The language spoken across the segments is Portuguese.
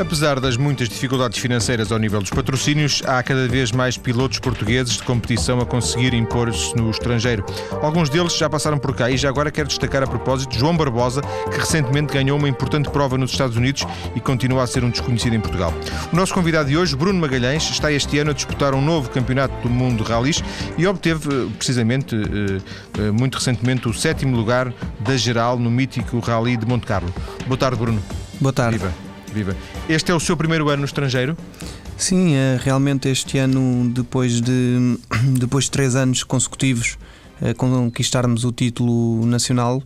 Apesar das muitas dificuldades financeiras ao nível dos patrocínios, há cada vez mais pilotos portugueses de competição a conseguir impor-se no estrangeiro. Alguns deles já passaram por cá e já agora quero destacar a propósito João Barbosa, que recentemente ganhou uma importante prova nos Estados Unidos e continua a ser um desconhecido em Portugal. O nosso convidado de hoje, Bruno Magalhães, está este ano a disputar um novo campeonato do mundo de ralis e obteve, eh, precisamente, eh, eh, muito recentemente, o sétimo lugar da geral no mítico Rally de Monte Carlo. Boa tarde, Bruno. Boa tarde. Viva. Viva. Este é o seu primeiro ano no estrangeiro? Sim, é, realmente este ano, depois de, depois de três anos consecutivos a conquistarmos o título nacional,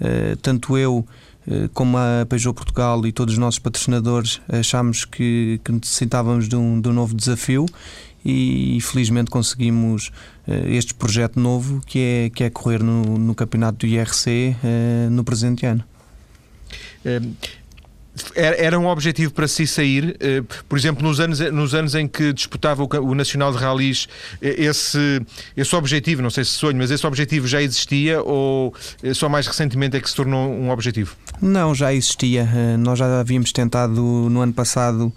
eh, tanto eu eh, como a Peugeot Portugal e todos os nossos patrocinadores achámos que, que necessitávamos de um, de um novo desafio e felizmente conseguimos eh, este projeto novo que é, que é correr no, no campeonato do IRC no presente ano. Era um objetivo para si sair, eh, por exemplo, nos anos, nos anos em que disputava o Nacional de Rallys, eh, esse, esse objetivo, não sei se sonho, mas esse objetivo já existia ou eh, só mais recentemente é que se tornou um objetivo? Não, já existia. Nós já havíamos tentado no ano passado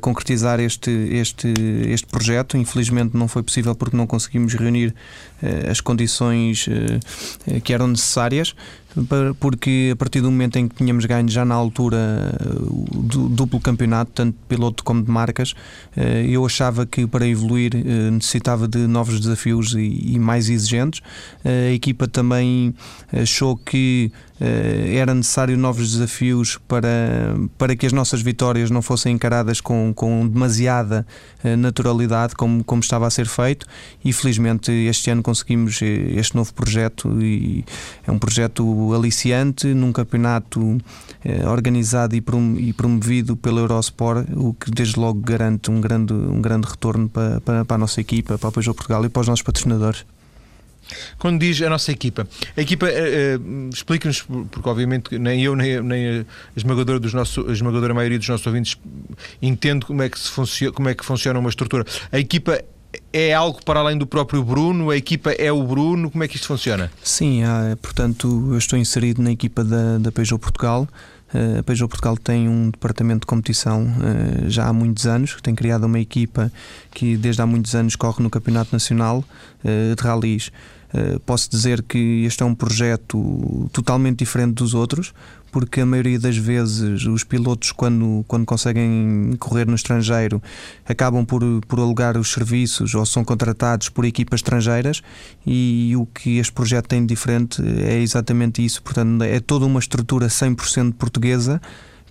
concretizar este, este, este projeto. Infelizmente não foi possível porque não conseguimos reunir as condições que eram necessárias porque a partir do momento em que tínhamos ganho já na altura o duplo campeonato, tanto de piloto como de marcas, eh, eu achava que para evoluir eh, necessitava de novos desafios e mais exigentes. Eh, a equipa também achou que era necessário novos desafios para, para que as nossas vitórias não fossem encaradas com, com demasiada naturalidade, como, como estava a ser feito, e felizmente este ano conseguimos este novo projeto e é um projeto aliciante num campeonato eh, organizado e, e, promovido pela Eurosport, o que desde logo garante um grande, um grande retorno para, para, para a nossa equipa, para o Peugeot Portugal e para os nossos patrocinadores. Quando diz a nossa equipa, a equipa, uh, uh, explica-nos, porque obviamente nem eu nem, nem a, esmagadora, dos nossos, a esmagadora maioria dos nossos ouvintes entende como é que, se funciona, como é que funciona uma estrutura. A equipa é algo para além do próprio Bruno? A equipa é o Bruno? Como é que isto funciona? Sim, há, portanto, eu estou inserido na equipa da, da Peugeot Portugal. Uh, a Peugeot Portugal tem um departamento de competição já há muitos anos, tem criado uma equipa que desde há muitos anos corre no Campeonato Nacional de Rallys. Posso dizer que este é um projeto totalmente diferente dos outros, porque a maioria das vezes os pilotos, quando, quando conseguem correr no estrangeiro, acabam por, por alugar os serviços ou são contratados por equipas estrangeiras e o que este projeto tem de diferente é exatamente isso. Portanto, é toda uma estrutura 100% portuguesa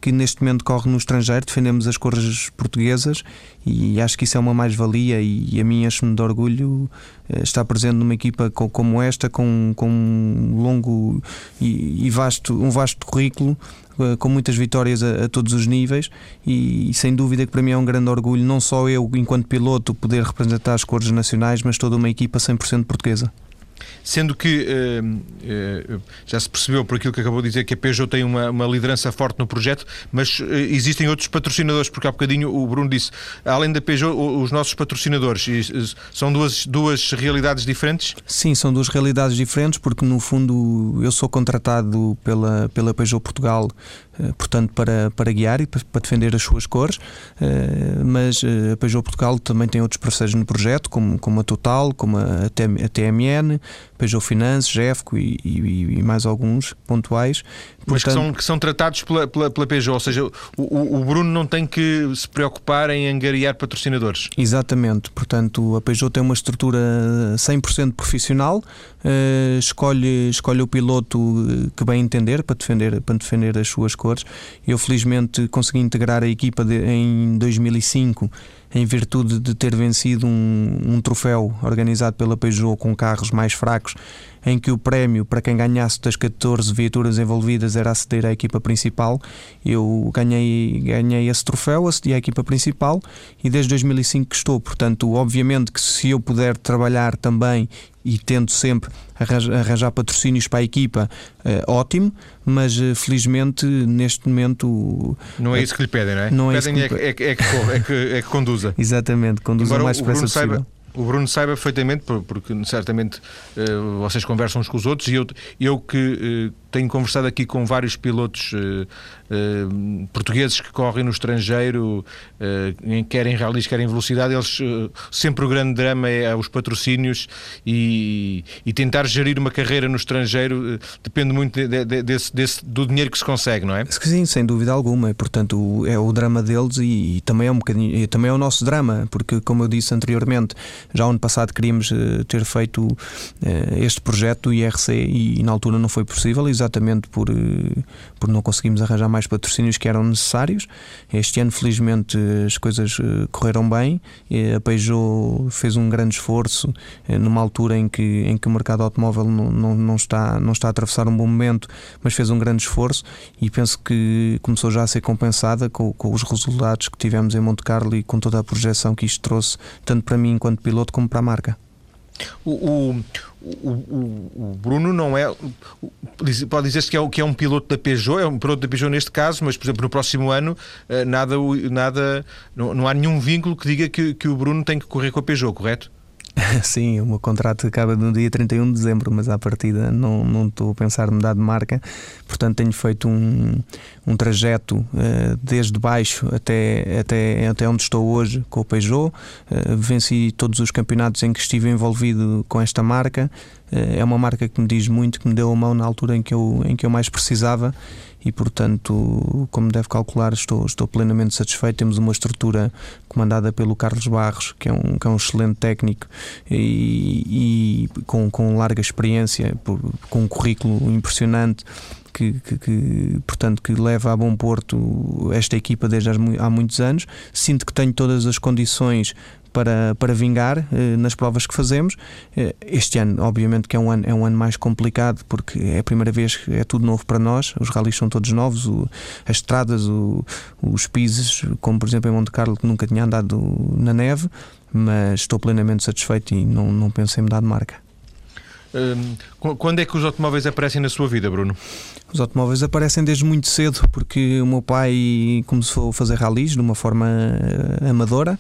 que neste momento corre no estrangeiro, defendemos as cores portuguesas e acho que isso é uma mais-valia e a mim enche-me de orgulho eh, estar presente numa equipa como esta, com, com um longo e, vasto, um vasto currículo, eh, com muitas vitórias a, a todos os níveis e, e, sem dúvida que para mim é um grande orgulho, não só eu enquanto piloto poder representar as cores nacionais, mas toda uma equipa 100% portuguesa sendo que uh, uh, já se percebeu por aquilo que acabou de dizer que a Peugeot tem uma, uma liderança forte no projeto, mas uh, existem outros patrocinadores, porque há bocadinho o Bruno disse, além da Peugeot, os nossos patrocinadores, são duas, duas realidades diferentes? Sim, são duas realidades diferentes, porque no fundo eu sou contratado pela, pela Peugeot Portugal portanto, para, para guiar e para, defender as suas cores, eh, mas eh, a Peugeot Portugal também tem outros parceiros no projeto, como, como a Total, como a TMN, Peugeot Finance, GEFCO e, e, e, mais alguns pontuais. Mas Portanto, que, são, que são tratados pela, pela, pela Peugeot, ou seja, o, o, Bruno não tem que se preocupar em angariar patrocinadores. Exatamente, portanto a Peugeot tem uma estrutura 100% profissional, uh, escolhe, escolhe o piloto que bem entender para defender, para defender as suas cores. Eu felizmente consegui integrar a equipa de, em 2005 em virtude de ter vencido um, um troféu organizado pela Peugeot com carros mais fracos em que o prémio para quem ganhasse das 14 viaturas envolvidas era aceder à equipa principal. Eu ganhei, ganhei esse troféu, acedi à equipa principal e desde 2005 que estou. Portanto, obviamente que se eu puder trabalhar também e tento sempre arranjar, arranjar patrocínios para a equipa, eh, ótimo, mas eh, felizmente neste momento. Não é isso que lhe pedem, não é? Não é pedem é, que, é, que, é, que, é, que, é que conduza. Exatamente, conduza o mais depressa possível. Saiba o Bruno saiba perfeitamente, porque certamente uh, vocês conversam uns com os outros, e eu, eu que uh, tenho conversado aqui com vários pilotos uh, portugueses que correm no estrangeiro, querem rallies, querem velocidade, eles sempre o grande drama é os patrocínios e, e tentar gerir uma carreira no estrangeiro depende muito de, de, desse, desse, do dinheiro que se consegue, não é? Sim, sem dúvida alguma. E, portanto, é o drama deles e, e também é um bocadinho, também é o nosso drama, porque como eu disse anteriormente, já ano passado queríamos ter feito este projeto do IRC e, na altura não foi possível, exatamente por, eh, por não conseguirmos arranjar mais patrocínios que eram necessários. Este ano, felizmente, as coisas eh, correram bem. A Peugeot fez um grande esforço eh, numa altura em que, em que o mercado automóvel não, não, não, está, não está a atravessar um bom momento, mas fez um grande esforço e penso que começou já a ser compensada com, com os resultados que tivemos em Monte Carlo e com toda a projeção que isto trouxe, tanto para mim enquanto piloto como para a marca. O, o, o, o, Bruno não é. Pode dizer-se que, é, que é um piloto da Peugeot, é um piloto da Peugeot neste caso, mas, por exemplo, no próximo ano, eh, nada, nada, não, não há nenhum vínculo que diga que, que o Bruno tem que correr com a Peugeot, correto? Sim, o meu contrato acaba no dia 31 de dezembro, mas à partida não, não estou a pensar em mudar de marca. Portanto, tenho feito um, um trajeto uh, desde baixo até, até, até onde estou hoje com o Peugeot. Uh, venci todos os campeonatos em que estive envolvido com esta marca. Uh, é uma marca que me diz muito, que me deu a mão na altura em que eu, em que eu mais precisava e, portanto, como deve calcular, estou, estou plenamente satisfeito. Temos uma estrutura comandada pelo Carlos Barros, que é um, que é um excelente técnico e, e com, com larga experiência, por, com um currículo impressionante. Que, que, que, portanto que leva a bom porto esta equipa desde há muitos anos. Sinto que tenho todas as condições para, para vingar eh, nas provas que fazemos. Eh, este ano, obviamente, que é um ano, é um ano mais complicado porque é a primeira vez que é tudo novo para nós. Os rallies são todos novos, o, as estradas, o, os pisos, como por exemplo em Monte Carlo, que nunca tinha andado na neve, mas estou plenamente satisfeito e não, não penso em mudar de marca. Hum, quando é que os automóveis aparecem na sua vida, Bruno? Os automóveis aparecem desde muito cedo, porque o meu pai começou a fazer rallies de uma forma eh, amadora.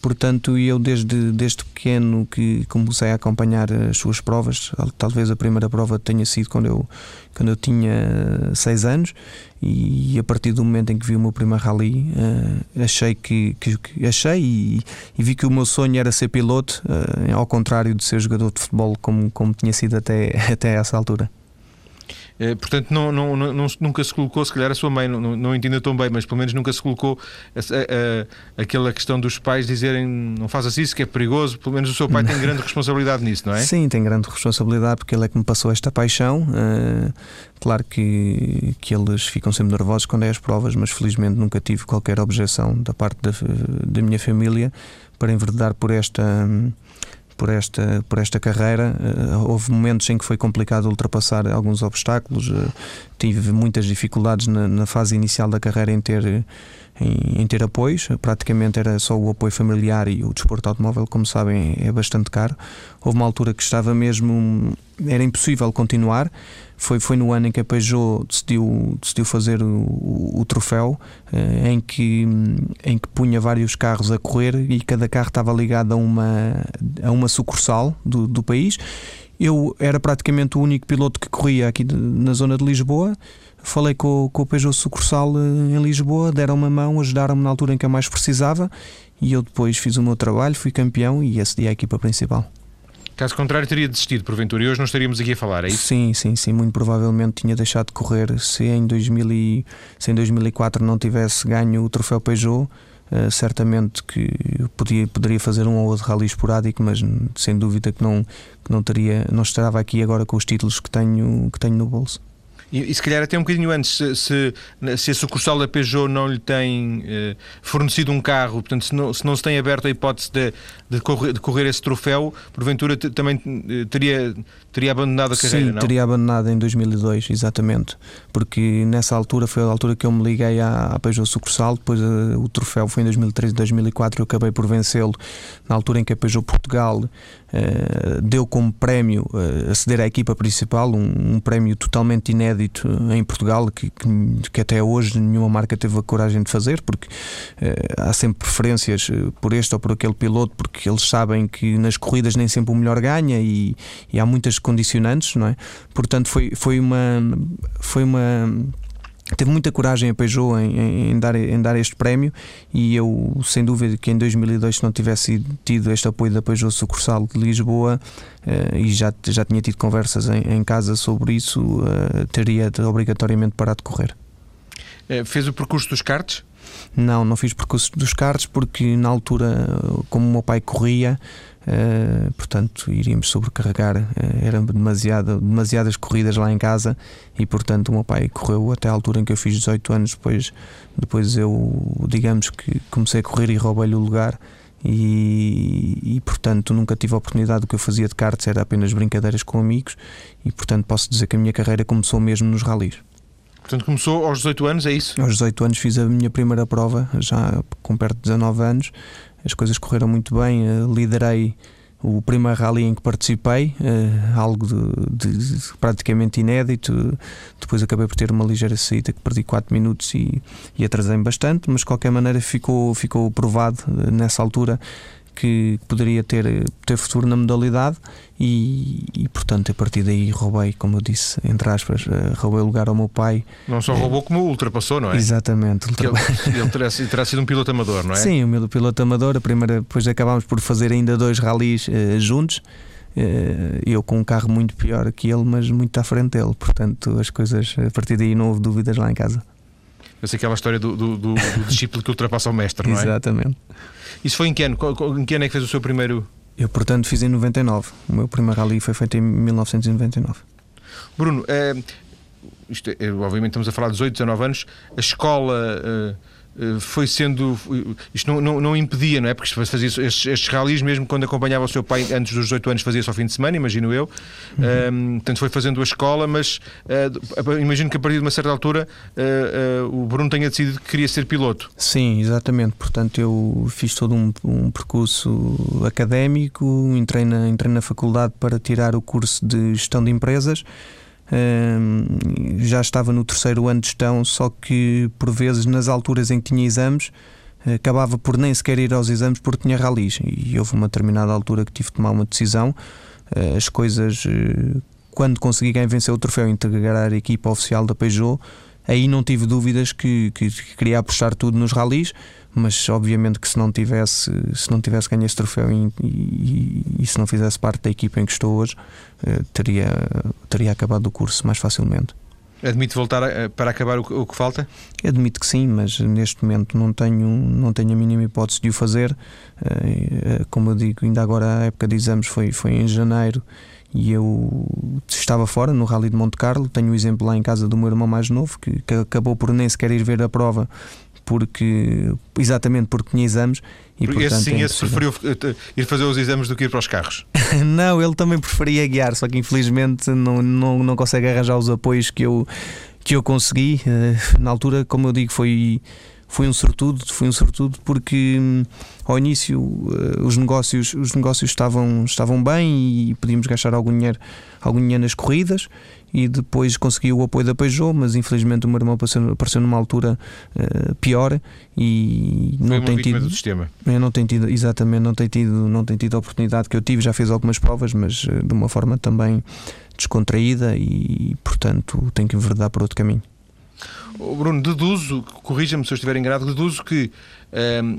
Portanto, eu desde, desde pequeno que comecei a acompanhar as suas provas, talvez a primeira prova tenha sido quando eu, quando eu tinha 6 anos, e a partir do momento em que vi o meu primeiro rally, uh, achei que, que, que achei e, e, vi que o meu sonho era ser piloto, uh, ao contrário de ser jogador de futebol como, como tinha sido até, até essa altura. Eh, portanto, não, não, não, nunca se colocou, se calhar a sua mãe não, não entenda tão bem, mas pelo menos nunca se colocou a, a, aquela questão dos pais dizerem não faças isso que é perigoso. Pelo menos o seu pai tem grande responsabilidade nisso, não é? Sim, tem grande responsabilidade porque ele é que me passou esta paixão. Uh, claro que, que eles ficam sempre nervosos quando é as provas, mas felizmente nunca tive qualquer objeção da parte da, da minha família para enverdar por esta. Um, por esta, por esta carreira. Uh, houve momentos em que foi complicado ultrapassar alguns obstáculos, uh, tive muitas dificuldades na, na, fase inicial da carreira em ter. Em, em, ter apoios, praticamente era só o apoio familiar e o desporto automóvel, como sabem, é bastante caro. Houve uma altura que estava mesmo, era impossível continuar, foi, foi no ano em que a Peugeot decidiu, decidiu fazer o, o, troféu, eh, em, que, em que punha vários carros a correr e cada carro estava ligado a uma, a uma sucursal do, do país. Eu era praticamente o único piloto que corria aqui de, na zona de Lisboa. Falei com, com o Peugeot sucursal eh, em Lisboa, deram uma mão, ajudaram-me na altura em que eu mais precisava e eu depois fiz o meu trabalho, fui campeão e acedi à equipa principal. Caso contrário, teria desistido, porventura, e hoje não estaríamos aqui a falar, é isso? Sim, sim, sim. Muito provavelmente tinha deixado de correr. Se em, 2000 e, se em 2004 não tivesse ganho o troféu Peugeot, uh, certamente que podia, poderia fazer um ou outro rally esporádico, mas sem dúvida que não, que não, teria, não estava aqui agora com os títulos que tenho, que tenho no bolso. E, e, se calhar até um bocadinho antes, se, se, se a sucursal da Peugeot não lhe tem eh, fornecido um carro, portanto, se não se, não se tem aberto a hipótese de, de, correr, de correr esse troféu, porventura também eh, teria, teria abandonado a carreira, Sim, não? teria abandonado em 2002, exatamente. Porque nessa altura foi a altura que eu me liguei à, à Peugeot sucursal, depois uh, o troféu foi em 2003 e 2004 eu acabei por vencê-lo na altura em que a Peugeot Portugal Uh, deu como prémio uh, aceder à equipa principal, um, um, prémio totalmente inédito em Portugal, que, que, que, até hoje nenhuma marca teve a coragem de fazer, porque uh, há sempre preferências por este ou por aquele piloto, porque eles sabem que nas corridas nem sempre o melhor ganha e, e há muitas condicionantes, não é? Portanto, foi, foi uma. Foi uma teve muita coragem a Peugeot em, em, dar, em dar este prémio e eu, sem dúvida, que em 2002, se não tivesse tido este apoio da Peugeot sucursal de Lisboa uh, e já, já tinha tido conversas em, em casa sobre isso, uh, teria obrigatoriamente parado de correr. Uh, fez o percurso dos karts? Não, não fiz percurso dos karts porque na altura, como o meu pai corria, Uh, portanto, iríamos sobrecarregar. Uh, eram demasiado, demasiadas corridas lá em casa e, portanto, o meu pai correu até a altura em que eu fiz 18 anos. Depois, depois eu, digamos que comecei a correr e roubei-lhe o lugar. E, e, portanto nunca tive a oportunidade do que eu fazia de karts era apenas brincadeiras com amigos e portanto posso dizer que a minha carreira começou mesmo nos ralis. Portanto começou aos 18 anos, é isso? Aos 18 anos fiz a minha primeira prova, já com perto de 19 anos, as coisas correram muito bem, eh, liderei o primeiro rally em que participei, eh, algo de, de, praticamente inédito. Depois acabei por ter uma ligeira saída que perdi 4 minutos e, e atrasei-me bastante, mas de qualquer maneira ficou, ficou provado eh, nessa altura que poderia ter, ter futuro na modalidade e, e, portanto a partir daí roubei, como eu disse, entre aspas, uh, roubei o lugar ao meu pai. Não só roubou, como ultrapassou, não é? Exatamente. Ele, ele terá, terá, sido um piloto amador, não é? Sim, o meu piloto amador. A primeira, depois acabámos por fazer ainda dois ralis uh, juntos. Uh, eu com um carro muito pior que ele, mas muito à frente dele. Portanto, as coisas, a partir daí não houve dúvidas lá em casa. Essa é aquela história do, do, do, do discípulo que ultrapassa o mestre, não é? Exatamente. Isso foi em que ano? Em que ano é que fez o seu primeiro? Eu, portanto, fiz em 99. O meu primeiro rally foi feito em 1999. Bruno, é, isto é, obviamente estamos a falar de 18, 19 anos. A escola. É, foi sendo. Isto não, não, não, impedia, não é? Porque fazia estes, estes ralis, mesmo quando acompanhava o seu pai antes dos 18 anos, fazia só fim de semana, imagino eu. Uhum. Um, portanto, foi fazendo a escola, mas uh, imagino que a partir de uma certa altura uh, uh, o Bruno tenha decidido que queria ser piloto. Sim, exatamente. Portanto, eu fiz todo um, um percurso académico, entrei na, entrei na faculdade para tirar o curso de gestão de empresas já estava no terceiro ano de gestão, só que por vezes nas alturas em que tinha exames acabava por nem sequer ir aos exames porque tinha ralis e houve uma determinada altura que tive de tomar uma decisão. Ah, as coisas, eh, quando consegui vencer o troféu integrar a equipa oficial da Peugeot, aí não tive dúvidas que, que, que queria apostar tudo nos ralis mas obviamente que se não tivesse se não tivesse ganho esse troféu e, e, e, se não fizesse parte da equipa em que estou hoje eh, teria teria acabado o curso mais facilmente Admite voltar a, para acabar o, o, que falta? Admito que sim, mas neste momento não tenho, não tenho a mínima hipótese de o fazer. Eh, eh, como eu digo, ainda agora a época de exames foi, foi em janeiro e eu estava fora no Rally de Monte Carlo. Tenho o um exemplo lá em casa do meu irmão mais novo que, que acabou por nem sequer ir ver a prova porque exatamente porque tinha exames e portanto, esse sim, é esse preferiu eh, ir fazer os exames do que ir para os carros. não, ele também preferia guiar, só que infelizmente não, não, não consegue arranjar os apoios que eu, que eu consegui. Eh, na altura, como eu digo, foi foi um sortudo, foi um sortudo porque hum, ao início uh, os negócios, os negócios estavam, estavam bem e podíamos gastar algum dinheiro, algum dinheiro nas corridas e depois consegui o apoio da Peugeot, mas infelizmente o meu irmão apareceu, apareceu numa altura uh, pior e foi não tem tido do sistema. Eu não tenho tido, exatamente, não tem tido, não tem tido a oportunidade que eu tive, já fez algumas provas, mas uh, de uma forma também descontraída e portanto tenho que enverdar por outro caminho. Bruno, deduzo, corrija-me se eu estiver enganado, deduzo que um, ehm,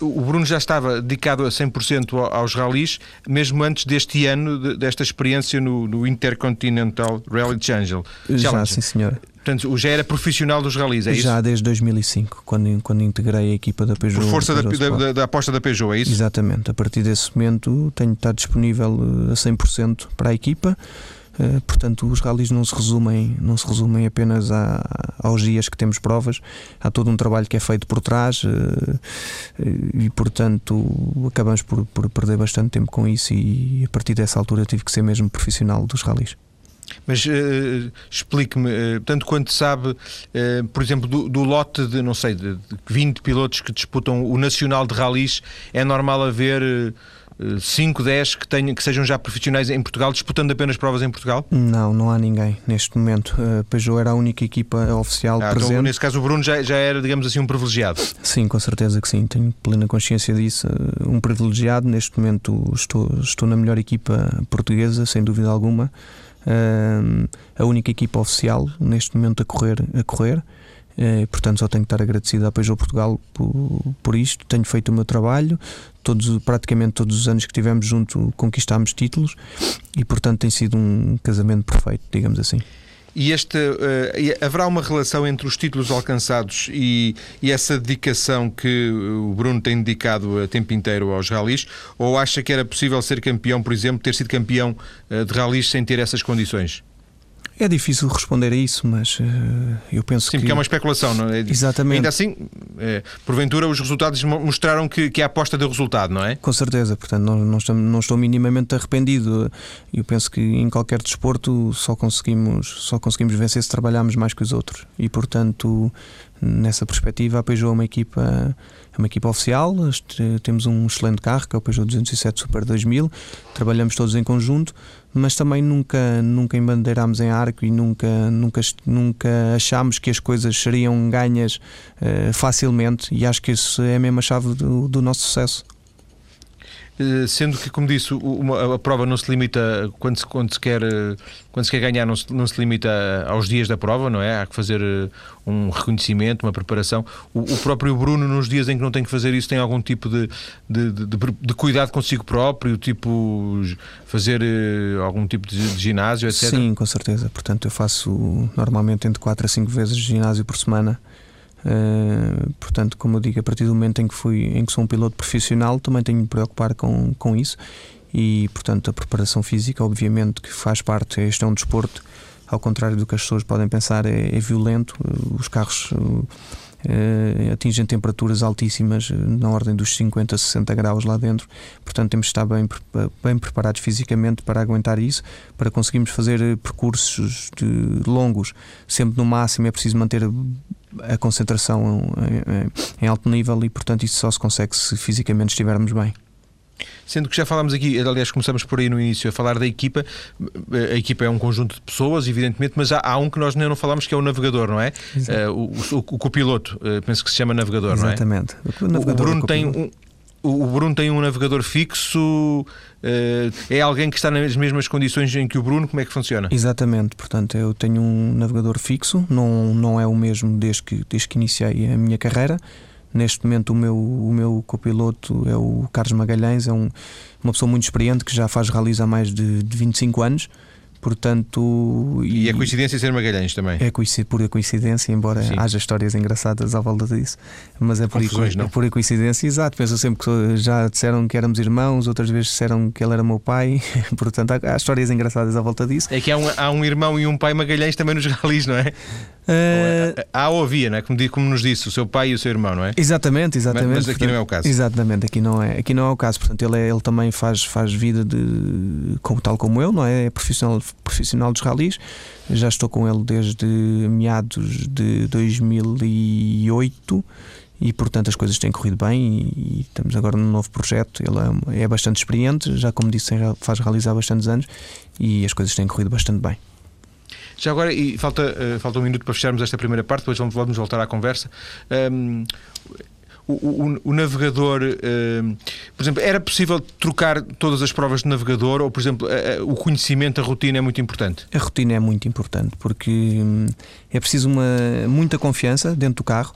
o Bruno já estava dedicado a 100% aos ralis, mesmo antes deste ano, desta experiência no, no Intercontinental Rally Challenge. Já, sim, senhor. Portanto, já era profissional dos ralis, é isso? Já desde 2005, quando, quando integrei a equipa da Peugeot. Por força da, da, da, aposta da Peugeot, é isso? Exatamente. A partir desse momento tenho de estar disponível a 100% para a equipa. Eh, portanto, os rallies não se resumem, não se resumem apenas a, aos dias que temos provas, há todo um trabalho que é feito por trás eh, e, portanto, acabamos por, por perder bastante tempo com isso. E a partir dessa altura tive que ser mesmo profissional dos rallies. Mas uh, explique-me, uh, tanto quanto sabe, uh, por exemplo, do, do, lote de, não sei, de, de 20 pilotos que disputam o Nacional de Rallies, é normal haver 5, 10 que, tenham, que sejam já profissionais em Portugal, disputando apenas provas em Portugal? Não, não há ninguém neste momento. A Peugeot era a única equipa oficial ah, então, presente. Então, nesse caso, o Bruno já, já era, digamos assim, um privilegiado? Sim, com certeza que sim. Tenho plena consciência disso. Um privilegiado. Neste momento estou, estou na melhor equipa portuguesa, sem dúvida alguma. Uh, a única equipa oficial neste momento a correr. A correr. Uh, portanto, só tenho que estar agradecido à Peugeot Portugal por, por isto. Tenho feito o meu trabalho, todos, praticamente todos os anos que tivemos junto conquistámos títulos e, portanto, tem sido um casamento perfeito, digamos assim. E este, uh, haverá uma relação entre os títulos alcançados e, e, essa dedicação que o Bruno tem dedicado a tempo inteiro aos ralis? Ou acha que era possível ser campeão, por exemplo, ter sido campeão uh, de ralis sem ter essas condições? É difícil responder a isso, mas uh, eu penso Sim, que. Sim, porque é uma especulação, não é? Exatamente. Ainda assim, é, porventura, os resultados mostraram que, que é a aposta de resultado, não é? Com certeza, portanto, não, não, estou, não estou minimamente arrependido. Eu penso que em qualquer desporto só conseguimos, só conseguimos vencer se trabalharmos mais que os outros. E, portanto, nessa perspectiva, a Peugeot é uma equipa, é uma equipa oficial. Temos um excelente carro, que é o Peugeot 207 Super 2000. Trabalhamos todos em conjunto mas também nunca, nunca embandeirámos em arco e nunca, nunca, nunca achámos que as coisas seriam ganhas uh, facilmente, e acho que isso é mesmo a chave do, do nosso sucesso. Eh, sendo que, como disse, uma, a prova não se limita quando se, quando se quer quando se quer ganhar não se, não se limita aos dias da prova, não é? Há que fazer eh, um reconhecimento, uma preparação. O, o próprio Bruno, nos dias em que não tem que fazer isso, tem algum tipo de, de, de, de cuidado consigo próprio, tipo fazer eh, algum tipo de, de, ginásio, etc. Sim, com certeza. Portanto, eu faço normalmente entre 4 a 5 vezes ginásio por semana. Uh, portanto, como eu digo, a partir do momento em que fui em que sou um piloto profissional, também tenho de me preocupar com, com isso e, portanto, a preparação física, obviamente, que faz parte. Este é um desporto, ao contrário do que as pessoas podem pensar, é, é violento. Os carros uh, atingem temperaturas altíssimas, na ordem dos 50, 60 graus lá dentro. Portanto, temos de estar bem, bem preparados fisicamente para aguentar isso, para conseguirmos fazer percursos longos, sempre no máximo. É preciso manter a concentração em, em alto nível e, portanto, isso só se consegue se fisicamente estivermos bem. Sendo que já falámos aqui, aliás, começamos por aí no início a falar da equipa. A equipa é um conjunto de pessoas, evidentemente, mas há, há um que nós ainda não falámos que é o navegador, não é? Uh, o, o, o, copiloto, uh, penso que se chama navegador, Exatamente. não é? Exatamente. O, Bruno tem um, o Bruno tem um navegador fixo, uh, é alguém que está nas mesmas condições em que o Bruno, como é que funciona? Exatamente, portanto eu tenho um navegador fixo, não, não é o mesmo desde que, desde que iniciei a minha carreira. Neste momento o meu, o meu copiloto é o Carlos Magalhães, é um, uma pessoa muito experiente que já faz rallies há mais de, de 25 anos Portanto, e, e é coincidência ser Magalhães também? É pura coincidência, embora Sim. haja histórias engraçadas à volta disso. Mas é pura, é pura coincidência, exato. Penso sempre que já disseram que éramos irmãos, outras vezes disseram que ele era meu pai. Portanto, há, há histórias engraçadas à volta disso. É que há um, há um irmão e um pai Magalhães também nos ralis, não é? Uh... Há ou havia, não é? Como, como, nos disse, o seu pai e o seu irmão, não é? Exatamente, exatamente. Mas, mas aqui portanto, não é o caso. Exatamente, aqui não é, aqui não é o caso. Portanto, ele, é, ele também faz, faz vida de, como, tal como eu, não é? É profissional, profissional dos ralis. Já estou com ele desde meados de 2008 e portanto as coisas têm corrido bem e, estamos agora num novo projeto. Ele é, é bastante experiente, já como disse, faz realizar bastantes anos e as coisas têm corrido bastante bem. Já agora, e falta, uh, falta um minuto para fecharmos esta primeira parte, depois vamos, vamos voltar à conversa. Um, o, o, o, navegador, uh, por exemplo, era possível trocar todas as provas de navegador ou, por exemplo, uh, o conhecimento, a rotina é muito importante? A rotina é muito importante porque um, é preciso uma, muita confiança dentro do carro,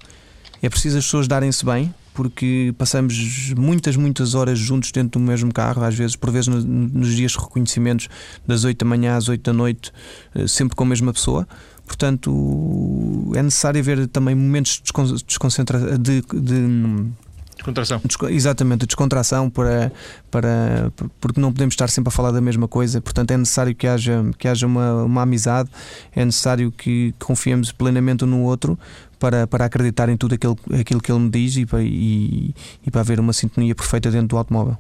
é preciso as pessoas darem-se bem, porque passamos muitas, muitas horas juntos dentro do mesmo carro, às vezes, por vezes nos dias de reconhecimentos, das 8 da manhã às 8 da noite, eh, sempre com a mesma pessoa. Portanto, é necessário haver também momentos de desconcentração, de, de Descontração. Exatamente, a descontração para, para, porque não podemos estar sempre a falar da mesma coisa, portanto é necessário que haja, que haja uma, uma amizade, é necessário que confiemos plenamente um no outro para, para acreditar em tudo aquilo, aquilo que ele me diz e para, e, e para haver uma sintonia perfeita dentro do automóvel.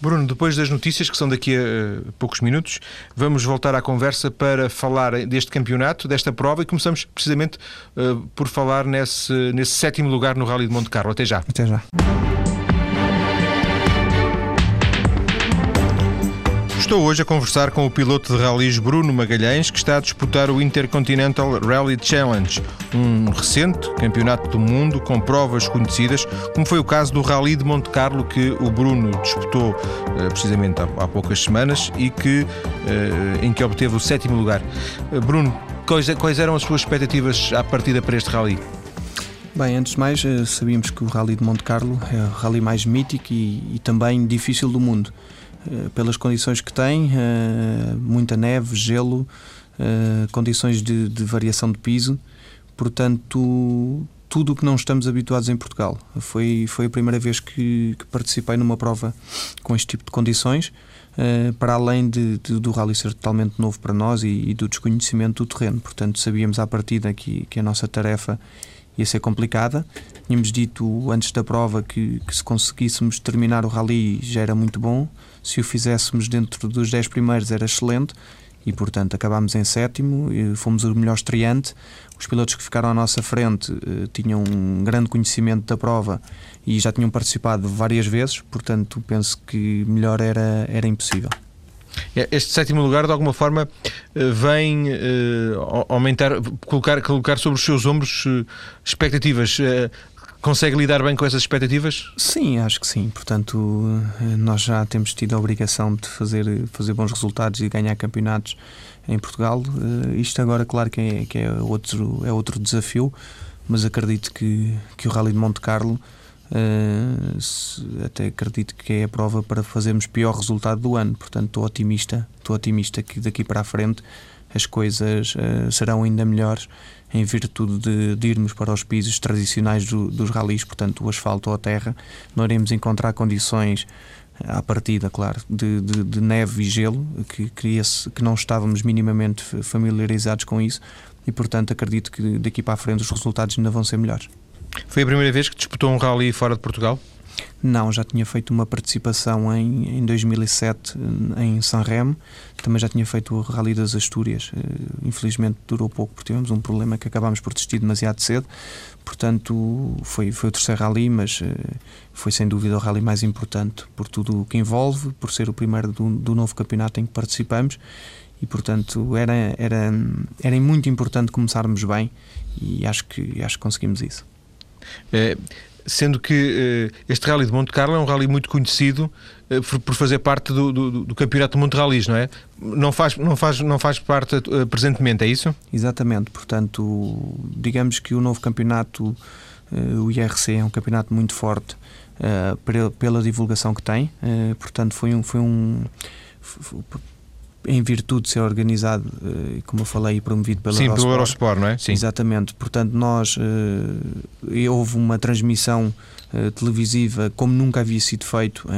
Bruno, depois das notícias, que são daqui a poucos minutos, vamos voltar à conversa para falar deste campeonato, desta prova, e começamos precisamente uh, por falar nesse, nesse sétimo lugar no Rally de Monte Carlo. Até já. Até já. Estou hoje a conversar com o piloto de rallies Bruno Magalhães, que está a disputar o Intercontinental Rally Challenge, um recente campeonato do mundo com provas conhecidas, como foi o caso do Rally de Monte Carlo, que o Bruno disputou eh, precisamente há, poucas semanas e que, eh, em que obteve o sétimo lugar. Eh, Bruno, quais, eram as suas expectativas à partida para este rally? Bem, antes de mais, sabíamos que o Rally de Monte Carlo é o rally mais mítico e, e também difícil do mundo. Eh, pelas condições que tem, eh, muita neve, gelo, eh, condições de, de variação de piso, portanto, tudo o que não estamos habituados em Portugal. Foi, foi a primeira vez que, que participei numa prova com este tipo de condições, para além de, de, do rally ser totalmente novo para nós e, e, do desconhecimento do terreno. Portanto, sabíamos à partida que, que a nossa tarefa ia ser complicada. Tínhamos dito antes da prova que, que se conseguíssemos terminar o rally já era muito bom se o fizéssemos dentro dos 10 primeiros era excelente e, portanto, acabámos em sétimo, fomos o melhor estreante. Os pilotos que ficaram à nossa frente eh, tinham um grande conhecimento da prova e já tinham participado várias vezes, portanto, penso que melhor era, era impossível. É, este sétimo lugar, de alguma forma, eh, vem uh, aumentar, colocar, colocar sobre os seus ombros expectativas. Consegue lidar bem com essas expectativas? Sim, acho que sim. Portanto, nós já temos tido a obrigação de fazer, fazer bons resultados e ganhar campeonatos em Portugal. Uh, isto agora, claro que, é, que é, outro, é outro desafio, mas acredito que, que o Rally de Monte Carlo uh, se, até acredito que é a prova para fazermos pior resultado do ano. Portanto, estou otimista, estou otimista que daqui para a frente as coisas uh, serão ainda melhores em virtude de, de, irmos para os pisos tradicionais do, dos ralis, portanto, o asfalto ou a terra, não iremos encontrar condições à partida, claro, de, de, de neve e gelo, que, que, que não estávamos minimamente familiarizados com isso e, portanto, acredito que daqui para a frente os resultados ainda vão ser melhores. Foi a primeira vez que disputou um rally fora de Portugal? Não, já tinha feito uma participação em, em 2007 em Sanremo, também já tinha feito o Rally das Astúrias. Eh, infelizmente durou pouco porque tivemos um problema que acabámos por desistir demasiado cedo. Portanto, foi, foi o terceiro rally, mas eh, foi sem dúvida o rally mais importante por tudo o que envolve, por ser o primeiro do, do novo campeonato em que participamos e portanto era, era, era muito importante começarmos bem e acho que, acho que conseguimos isso. É, sendo que uh, este Rally de Monte Carlo é um rally muito conhecido uh, por, fazer parte do, do, do, Campeonato de Monte Rallys, não é? Não faz, não faz, não faz parte uh, presentemente, é isso? Exatamente, portanto, digamos que o novo campeonato, o IRC, é um campeonato muito forte pela, pela, divulgação que tem, portanto, foi um. Foi um em virtude de ser organizado, eh, como eu falei, e promovido pela Sim, Eurosport. pelo Eurosport, não é? Sim. Exatamente. Portanto, nós eh, houve uma transmissão eh, televisiva como nunca havia sido feito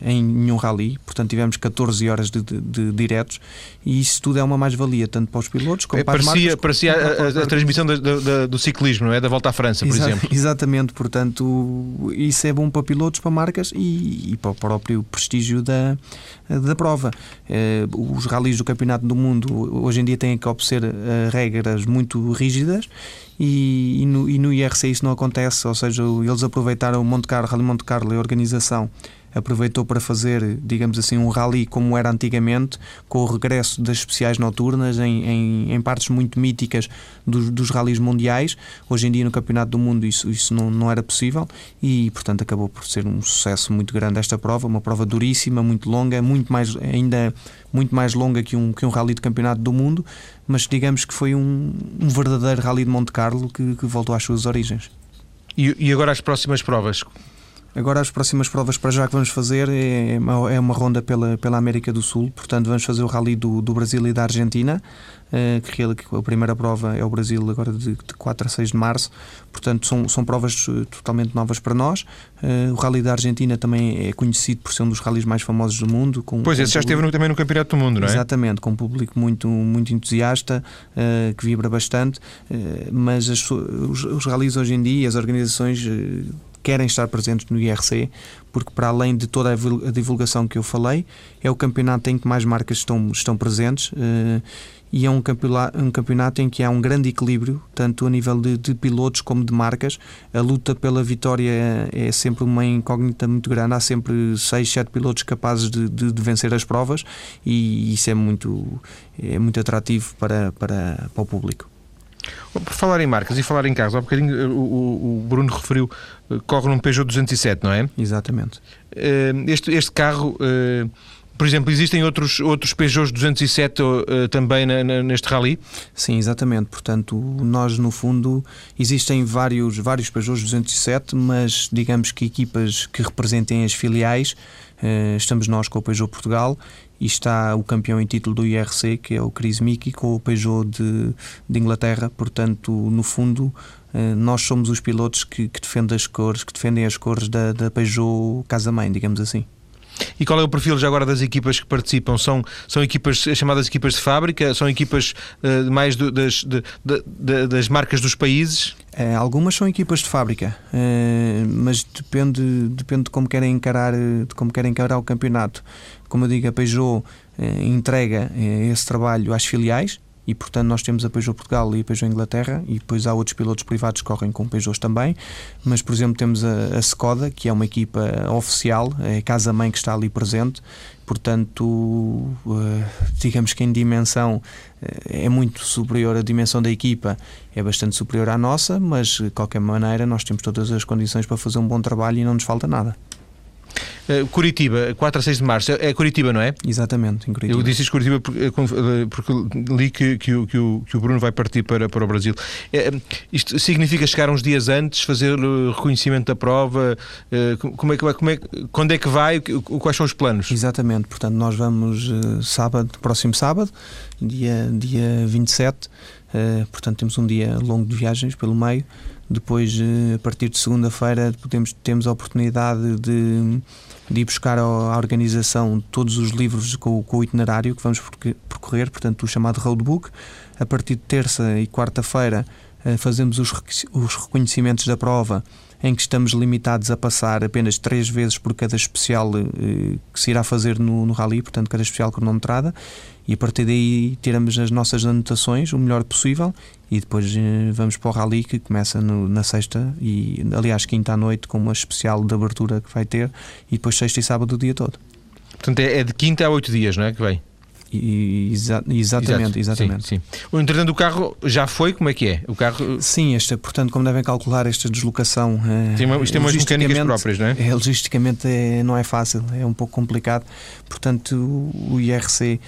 em nenhum rally. Portanto, tivemos 14 horas de, de, de diretos e isso tudo é uma mais-valia, tanto para os pilotos como é, para parecia, as marcas. Parecia a, a, a, transmissão do, do, do, ciclismo, não é? Da volta à França, por Exa exemplo. Exatamente. Portanto, isso é bom para pilotos, para marcas e, e para o próprio prestígio da, da prova. Os ralis do Campeonato do Mundo hoje em dia têm que obedecer uh, regras muito rígidas e, e, no, e no IRC isso não acontece, ou seja, eles aproveitaram o Monte Carlo, Rally Monte Carlo e a organização aproveitou para fazer, digamos assim, um rally como era antigamente, com o regresso das especiais noturnas em, em, em partes muito míticas dos, dos rallies mundiais. Hoje em dia, no Campeonato do Mundo, isso, isso não, não era possível e, portanto, acabou por ser um sucesso muito grande esta prova, uma prova duríssima, muito longa, muito mais, ainda muito mais longa que um, que um rally de Campeonato do Mundo, mas digamos que foi um, um verdadeiro rally de Monte Carlo que, que voltou às suas origens. E, agora as próximas provas? Agora as próximas provas para já que vamos fazer é uma, é uma ronda pela, pela América do Sul, portanto vamos fazer o rally do, do Brasil e da Argentina, uh, que, a primeira prova é o Brasil agora de, de 4 a 6 de março, portanto são, são provas eh, totalmente novas para nós. Uh, o rally da Argentina também é conhecido por ser um dos rallies mais famosos do mundo. Com, pois, esse já esteve no, também no Campeonato do Mundo, não é? Exatamente, com um público muito, muito entusiasta, uh, que vibra bastante, mas as, os, os rallies hoje em dia, as organizações querem estar presentes no IRC, porque para além de toda a divulgação que eu falei, é o campeonato em que mais marcas estão, estão presentes uh, e é um campeonato, um campeonato em que há um grande equilíbrio, tanto a nível de, de, pilotos como de marcas. A luta pela vitória é, é sempre uma incógnita muito grande, há sempre 6, 7 pilotos capazes de, de, de, vencer as provas e isso é muito, é muito atrativo para, para, para o público. Por falar em marcas e falar em carros, há bocadinho eh, o, o Bruno referiu, eh, corre num Peugeot 207, não é? Exatamente. Eh, este, este carro, por exemplo, existem outros, outros Peugeot 207 também neste rally? Sim, exatamente. Portanto, nós no fundo existem vários, vários Peugeot 207, mas digamos que equipas que representem as filiais, estamos nós com o Peugeot Portugal e está o campeão em título do IRC, que é o Chris Mickey, com o Peugeot de, de Inglaterra. Portanto, no fundo, eh, nós somos os pilotos que, que, defendem as cores, que defendem as cores da, da Peugeot Casa-Mãe, digamos assim. E qual é o perfil já agora das equipas que participam? São, são equipas chamadas equipas de fábrica? São equipas uh, mais do, das, de, de, das marcas dos países? É, algumas são equipas de fábrica, é, mas depende, depende de como querem encarar, de como querem encarar o campeonato. Como eu digo, a Peugeot é, entrega esse trabalho às filiais, e portanto nós temos a Peugeot Portugal e a Peugeot Inglaterra e depois há outros pilotos privados que correm com Peugeots também, mas por exemplo temos a, a Skoda, que é uma equipa oficial, é a casa-mãe que está ali presente, portanto eh, digamos que em dimensão eh, é muito superior, a dimensão da equipa é bastante superior à nossa, mas de qualquer maneira nós temos todas as condições para fazer um bom trabalho e não nos falta nada. Uh, Curitiba, 4 a 6 de março, é Curitiba, não é? Exatamente, em Curitiba. Eu disse isto Curitiba porque, eh, eh, porque li que, que, o, que, o, que o Bruno vai partir para, para o Brasil. É, isto significa chegar uns dias antes, fazer o reconhecimento da prova? Como é que vai, como é, quando é que vai? Quais são os planos? Exatamente, portanto, nós vamos sábado, próximo sábado, dia, dia 27. Uh, portanto, temos um dia longo de viagens pelo meio. Depois, uh, a partir de segunda-feira, podemos, temos a oportunidade de de ir buscar à organização todos os livros com, com o itinerário que vamos percorrer, portanto, o chamado roadbook. A partir de terça e quarta-feira eh, fazemos os, os reconhecimentos da prova em que estamos limitados a passar apenas três vezes por cada especial eh, que se irá fazer no, no rally, portanto, cada especial cronometrada, e a partir daí tiramos as nossas anotações o melhor possível e depois eh, vamos para o rally que começa no, na sexta e, aliás, quinta à noite com uma especial de abertura que vai ter e depois sexta e sábado o dia todo. Portanto, é, é de quinta a oito dias, não é? Que vem? Exa exatamente, Exato. exatamente. Sim, sim. O entretanto, o carro já foi, como é que é? O carro... Sim, esta, portanto, como devem calcular, esta deslocação. Tem uma, isto tem umas mecânicas próprias, não é? é logisticamente é, não é fácil, é um pouco complicado. Portanto, o IRC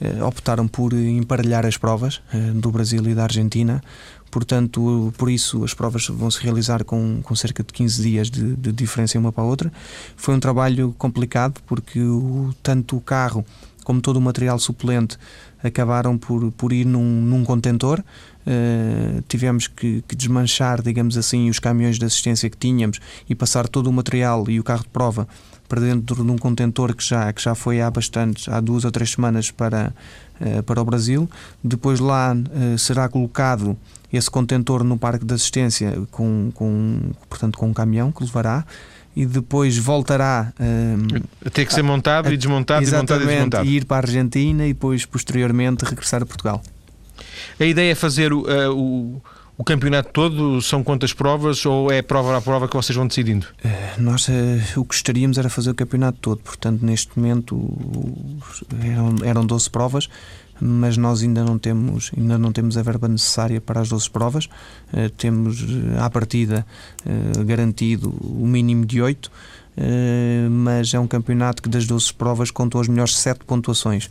eh, optaram por emparelhar as provas eh, do Brasil e da Argentina. Portanto, por isso as provas vão se realizar com, com cerca de 15 dias de, de diferença uma para a outra. Foi um trabalho complicado porque o, tanto o carro como todo o material suplente, acabaram por, por ir num, num contentor. Uh, tivemos que, que, desmanchar, digamos assim, os caminhões de assistência que tínhamos e passar todo o material e o carro de prova para dentro de um contentor que já, que já foi há bastante, há duas ou três semanas para, uh, para o Brasil. Depois lá uh, será colocado esse contentor no parque de assistência com, com, portanto, com um caminhão que levará e depois voltará um, a ter que ser montado a, e desmontado e montado e desmontado. E ir para a Argentina e depois posteriormente regressar a Portugal. A ideia é fazer o, uh, o, o campeonato todo? São quantas provas ou é prova a prova que vocês vão decidindo? Uh, nós uh, o que gostaríamos era fazer o campeonato todo, portanto, neste momento eram, eram 12 provas mas nós ainda não temos, ainda não temos a verba necessária para as 12 provas. Uh, temos eh, à partida uh, garantido o mínimo de 8, uh, mas é um campeonato que das 12 provas contou as melhores 7 pontuações.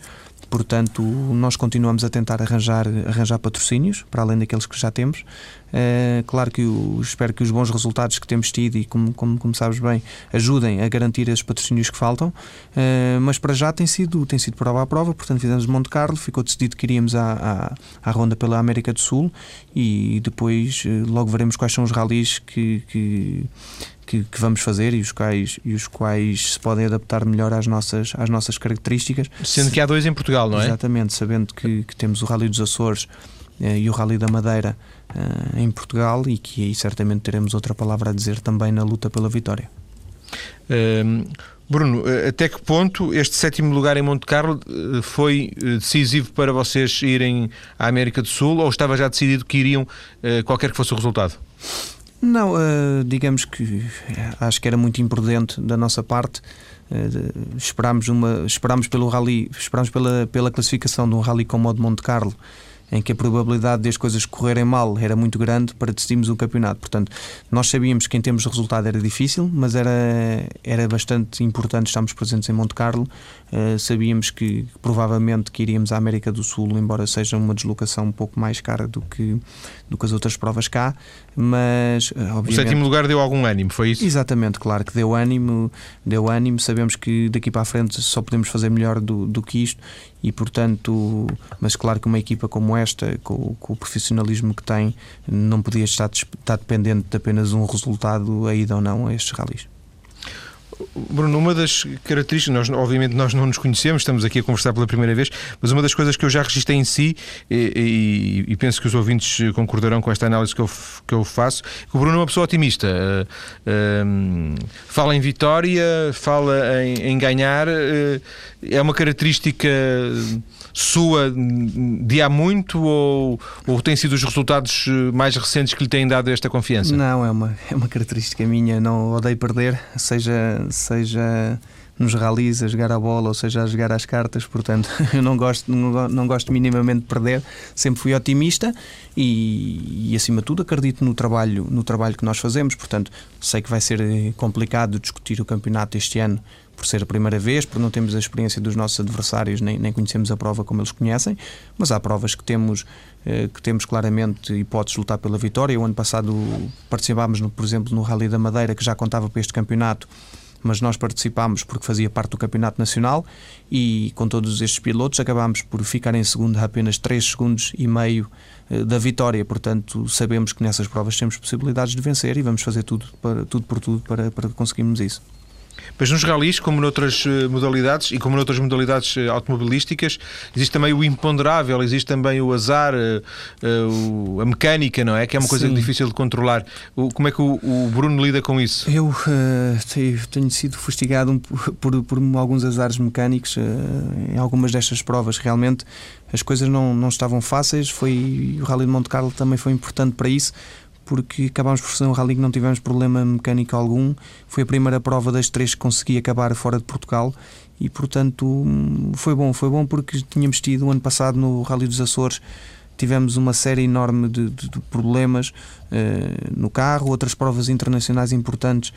Portanto, nós continuamos a tentar arranjar, arranjar patrocínios, para além daqueles que já temos. É, claro que eu espero que os bons resultados que temos tido e, como, como, como sabes bem, ajudem a garantir esses patrocínios que faltam. É, mas para já tem sido, tem sido prova a prova, portanto fizemos Monte Carlo, ficou decidido que iríamos à, à, à ronda pela América do Sul e depois eh, logo veremos quais são os ralis que, que que, que, vamos fazer e os, quais, e os quais se podem adaptar melhor às nossas, às nossas características. Sendo que há dois em Portugal, não é? Exatamente, sabendo que, que temos o Rally dos Açores e o Rally da Madeira em Portugal e que aí certamente teremos outra palavra a dizer também na luta pela vitória. Um, Bruno, até que ponto este sétimo lugar em Monte Carlo foi decisivo para vocês irem à América do Sul ou estava já decidido que iriam, qualquer que fosse o resultado? Não, digamos que acho que era muito imprudente da nossa parte Uh, esperámos, uma, esperámos pelo rally, esperámos pela, pela classificação de um rally como o de Monte Carlo, em que a probabilidade de as coisas correrem mal era muito grande para decidirmos o campeonato. Portanto, nós sabíamos que em termos de resultado era difícil, mas era, era bastante importante estarmos presentes em Monte Carlo. Uh, sabíamos que provavelmente que iríamos à América do Sul, embora seja uma deslocação um pouco mais cara do que, do que as outras provas cá, mas uh, obviamente... O sétimo lugar deu algum ânimo, foi isso? Exatamente, claro que deu ânimo, deu ânimo, sabemos que daqui para a frente só podemos fazer melhor do, do que isto e portanto, mas claro que uma equipa como esta, com, com o profissionalismo que tem, não podia estar, estar dependente de apenas um resultado, a ida ou não a estes ralis. Bruno, uma das características, nós, obviamente nós não nos conhecemos, estamos aqui a conversar pela primeira vez, mas uma das coisas que eu já registrei em si, e, e, e penso que os ouvintes concordarão com esta análise que eu, que eu faço, que o Bruno é uma pessoa otimista. Uh, uh, fala em vitória, fala em, em ganhar, uh, é uma característica sua de há muito ou, ou tem sido os resultados eh, mais recentes que lhe têm dado esta confiança? Não, é uma, é uma característica minha. Não odeio perder, seja, seja nos ralis a jogar a bola ou seja a jogar as cartas. Portanto, eu não gosto, não, não gosto minimamente de perder. Sempre fui otimista e, e, acima de tudo, acredito no trabalho, no trabalho que nós fazemos. Portanto, sei que vai ser eh, complicado discutir o campeonato este ano por ser a primeira vez, por não termos a experiência dos nossos adversários, nem, nem conhecemos a prova como eles conhecem, mas há provas que temos, eh, que temos claramente hipóteses de lutar pela vitória. O ano passado participámos, no, por exemplo, no Rally da Madeira, que já contava para este campeonato, mas nós participámos porque fazia parte do Campeonato Nacional e com todos estes pilotos acabámos por ficar em segundo a apenas 3 segundos e meio eh, da vitória. Portanto, sabemos que nessas provas temos possibilidades de vencer e vamos fazer tudo, para, tudo por tudo para, para conseguirmos isso. Mas nos ralis, como noutras eh, modalidades e como noutras modalidades eh, automobilísticas, existe também o imponderável, existe também o azar, eh, a mecânica, não é? Que é uma coisa Sim. difícil de controlar. Como é que o Bruno lida com isso? Eu uh, tenho sido fustigado por, por alguns azares mecânicos uh, em algumas destas provas. Realmente as coisas não, não estavam fáceis. Foi, o Rally de Monte Carlo também foi importante para isso porque acabámos por ser um rally que não tivemos problema mecânico algum. Foi a primeira prova das três que consegui acabar fora de Portugal e, portanto, foi bom. Foi bom porque tínhamos tido ano passado no Rally dos Açores tivemos uma série enorme de, de, de problemas uh, no carro, outras provas internacionais importantes,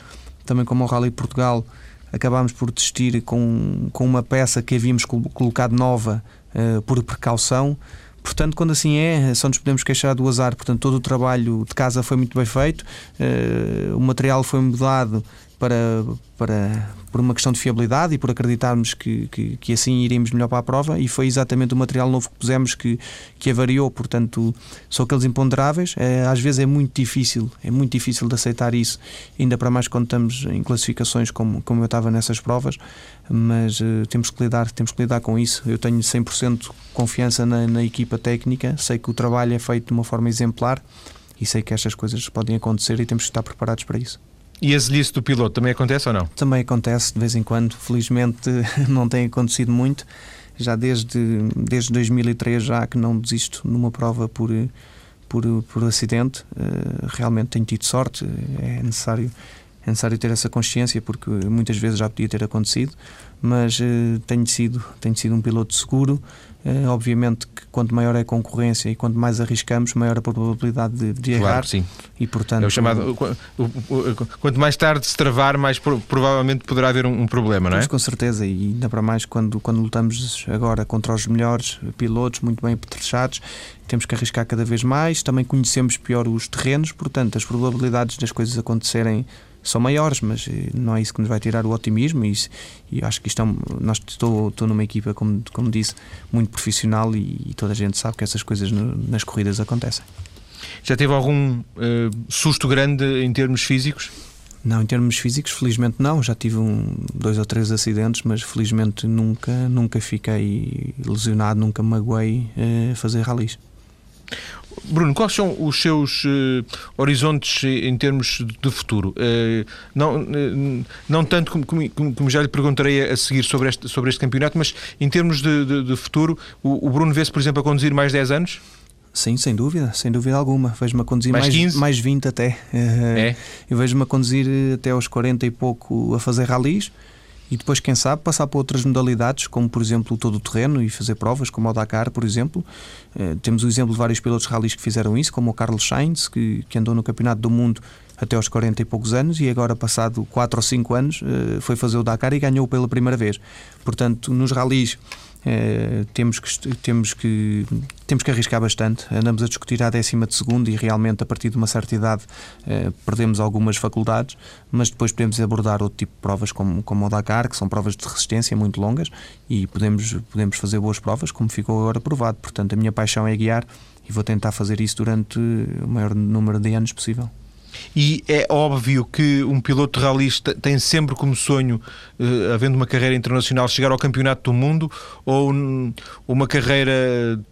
também como o Rally Portugal, acabámos por desistir com, com uma peça que havíamos colocado nova uh, por precaução. Portanto, quando assim é, só nos podemos queixar do azar. Portanto, todo o trabalho de casa foi muito bem feito, uh, o material foi mudado para, para, por uma questão de fiabilidade e por acreditarmos que, que, que, assim iríamos melhor para a prova. E foi exatamente o material novo que pusemos que, que avariou, portanto são aqueles imponderáveis, é, às vezes é muito difícil, é muito difícil de aceitar isso, ainda para mais quando estamos em classificações como, como eu estava nessas provas, mas uh, temos que lidar, temos que lidar com isso, eu tenho 100% confiança na, na equipa técnica, sei que o trabalho é feito de uma forma exemplar e sei que estas coisas podem acontecer e temos que estar preparados para isso. E a zelice do piloto também acontece ou não? Também acontece de vez em quando. Felizmente não tem acontecido muito. Já desde, desde 2003 já que não desisto numa prova por, por, por acidente. Eh, realmente tenho tido sorte. É necessário, é necessário ter essa consciência porque muitas vezes já podia ter acontecido. Mas eh, tenho sido, tenho sido um piloto seguro Uh, obviamente que quanto maior é a concorrência e quanto mais arriscamos, maior a probabilidade de, de claro, errar. Sim. E, portanto, é o chamado. Quanto mais tarde se travar, mais provavelmente poderá haver um, um problema, não é? Com certeza, e ainda para mais quando, quando lutamos agora contra os melhores pilotos, muito bem apetrechados, temos que arriscar cada vez mais. Também conhecemos pior os terrenos, portanto, as probabilidades das coisas acontecerem são maiores, mas eh, não é isso que nos vai tirar o otimismo e, e acho que isto é nós estou, estou numa equipa, como, como disse, muito profissional e, e toda a gente sabe que essas coisas no, nas corridas acontecem. Já teve algum uh, susto grande em termos físicos? Não, em termos físicos, felizmente não. Já tive um, dois ou três acidentes, mas felizmente nunca, nunca fiquei lesionado, nunca me magoei a uh, fazer ralis. Bruno, quais são os seus uh, horizontes em termos de futuro? Uh, não, uh, não tanto como, como, como, já lhe perguntarei a seguir sobre este, sobre este campeonato, mas em termos de, de, de futuro, o, o Bruno vê-se, por exemplo, a conduzir mais 10 anos? Sim, sem dúvida, sem dúvida alguma. Vejo-me a conduzir mais, mais, 15? mais 20 até. É? Eu vejo-me a conduzir até aos 40 e pouco a fazer ralis e depois, quem sabe, passar para outras modalidades, como por exemplo o todo o terreno e fazer provas, como o Dakar, por exemplo. Eh, temos o exemplo de vários pilotos rallies que fizeram isso, como o Carlos Sainz, que, que andou no Campeonato do Mundo até aos 40 e poucos anos e agora, passado 4 ou 5 anos, eh, foi fazer o Dakar e ganhou pela primeira vez. Portanto, nos rallies eh, temos, que, temos, que, temos que arriscar bastante. Andamos a discutir a décima de segundo e realmente a partir de uma certa idade eh, perdemos algumas faculdades, mas depois podemos abordar outro tipo de provas como, como o Dakar, que são provas de resistência muito longas e podemos, podemos fazer boas provas, como ficou agora provado. Portanto, a minha paixão é guiar e vou tentar fazer isso durante o maior número de anos possível. E é óbvio que um piloto ralista tem sempre como sonho, uh, havendo uma carreira internacional, chegar ao campeonato do mundo ou uma carreira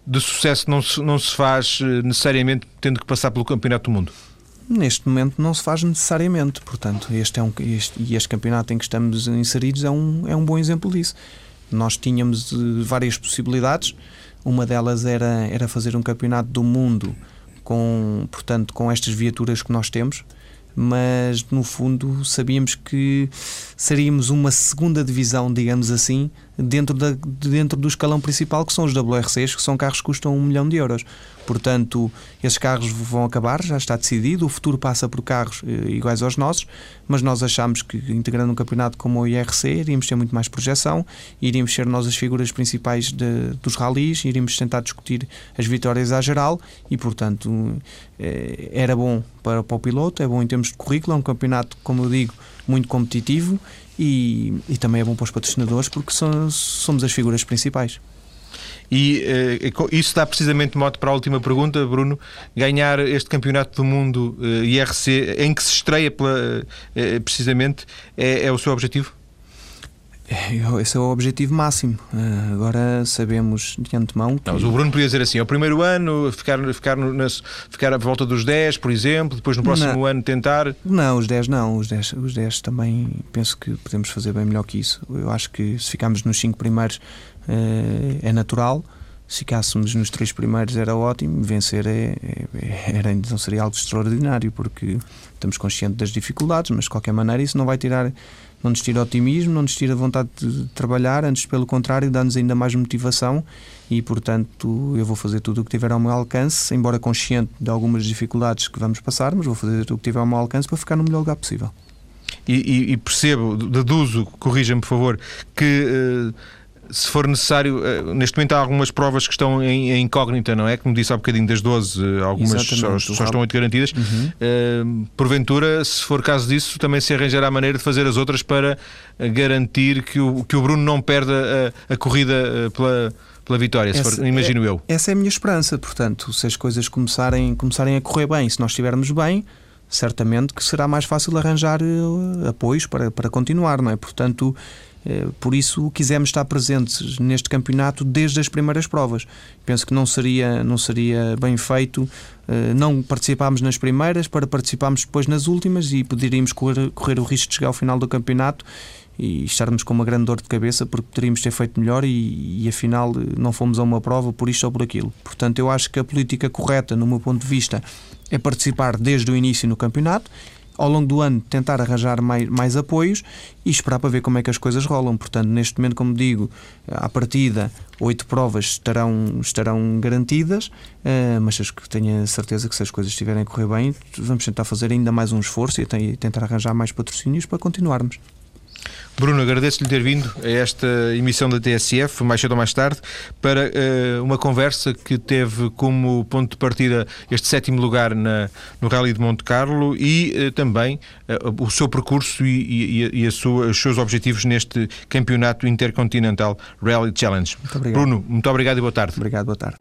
de sucesso não se, não se faz eh, necessariamente tendo que passar pelo campeonato do mundo? Neste momento não se faz necessariamente, portanto, este é um este, e este campeonato em que estamos inseridos é um, é um bom exemplo disso. Nós tínhamos uh, várias possibilidades, uma delas era, era fazer um campeonato do mundo com, portanto, com estas viaturas que nós temos, mas no fundo sabíamos que seríamos uma segunda divisão, digamos assim, dentro, da, dentro do escalão principal, que são os WRCs, que são carros que custam um milhão de euros. Portanto, esses carros vão acabar, já está decidido. O futuro passa por carros eh, iguais aos nossos, mas nós achamos que integrando um campeonato como o IRC iríamos ter muito mais projeção, iríamos ser nós as figuras principais de, dos ralis, iríamos tentar discutir as vitórias à geral e, portanto, eh, era bom para, para o piloto, é bom em termos de currículo, é um campeonato, como eu digo, muito competitivo e, e também é bom para os patrocinadores porque somos as figuras principais. E uh, isso dá precisamente modo para a última pergunta, Bruno. Ganhar este campeonato do mundo uh, IRC, em que se estreia pela, uh, precisamente, é, é o seu objetivo? É, esse é o objetivo máximo. Uh, agora sabemos de antemão. Que... Não, o Bruno podia dizer assim: ao primeiro ano ficar, ficar, nas, ficar à volta dos 10, por exemplo, depois no próximo não, ano tentar. Não, os 10 não. Os 10, os 10 também penso que podemos fazer bem melhor que isso. Eu acho que se ficarmos nos 5 primeiros uh, é natural. Se ficássemos nos três primeiros era ótimo, vencer é, é, era, não seria algo extraordinário, porque estamos conscientes das dificuldades, mas de qualquer maneira isso não vai tirar não nos tira otimismo, não nos tira vontade de trabalhar, antes pelo contrário, dá-nos ainda mais motivação e, portanto, eu vou fazer tudo o que tiver ao meu alcance, embora consciente de algumas dificuldades que vamos passar, mas vou fazer tudo o que tiver ao meu alcance para ficar no melhor lugar possível. E, e, e percebo, deduzo, corrija-me por favor, que uh, se for necessário, eh, neste momento há algumas provas que estão em, em incógnita, não é? Como disse há bocadinho, das 12, eh, algumas só, só, estão 8 garantidas. Uhum. Uh, porventura, se for caso disso, também se arranjará a maneira de fazer as outras para garantir que o, que o Bruno não perda a, a corrida pela pela vitória, essa, for, imagino é, eu. Essa é a minha esperança, portanto, se as coisas começarem, começarem a correr bem, se nós estivermos bem, certamente que será mais fácil arranjar apoios para, para continuar, não é? Portanto, por isso quisemos estar presentes neste campeonato desde as primeiras provas. Penso que não seria, não seria bem feito eh, não participarmos nas primeiras para participarmos depois nas últimas e poderíamos correr, correr o risco de chegar ao final do campeonato e estarmos com uma grande dor de cabeça porque poderíamos ter feito melhor e, e afinal não fomos a uma prova por isto ou por aquilo. Portanto, eu acho que a política correta, no meu ponto de vista, é participar desde o início no campeonato ao longo do ano tentar arranjar mais, mais apoios e esperar para ver como é que as coisas rolam. Portanto, neste momento, como digo, à partida, oito provas estarão, estarão garantidas, uh, mas tenho a certeza que se as coisas estiverem a correr bem, vamos tentar fazer ainda mais um esforço e tentar arranjar mais patrocínios para continuarmos. Bruno, agradeço-lhe ter vindo a esta emissão da TSF, mais cedo ou mais tarde, para uh, uma conversa que teve como ponto de partida este sétimo lugar na, no Rally de Monte Carlo e uh, também uh, o seu percurso e, e, e sua, os seus objetivos neste campeonato intercontinental Rally Challenge. Muito Bruno, muito obrigado e boa tarde. Obrigado, boa tarde.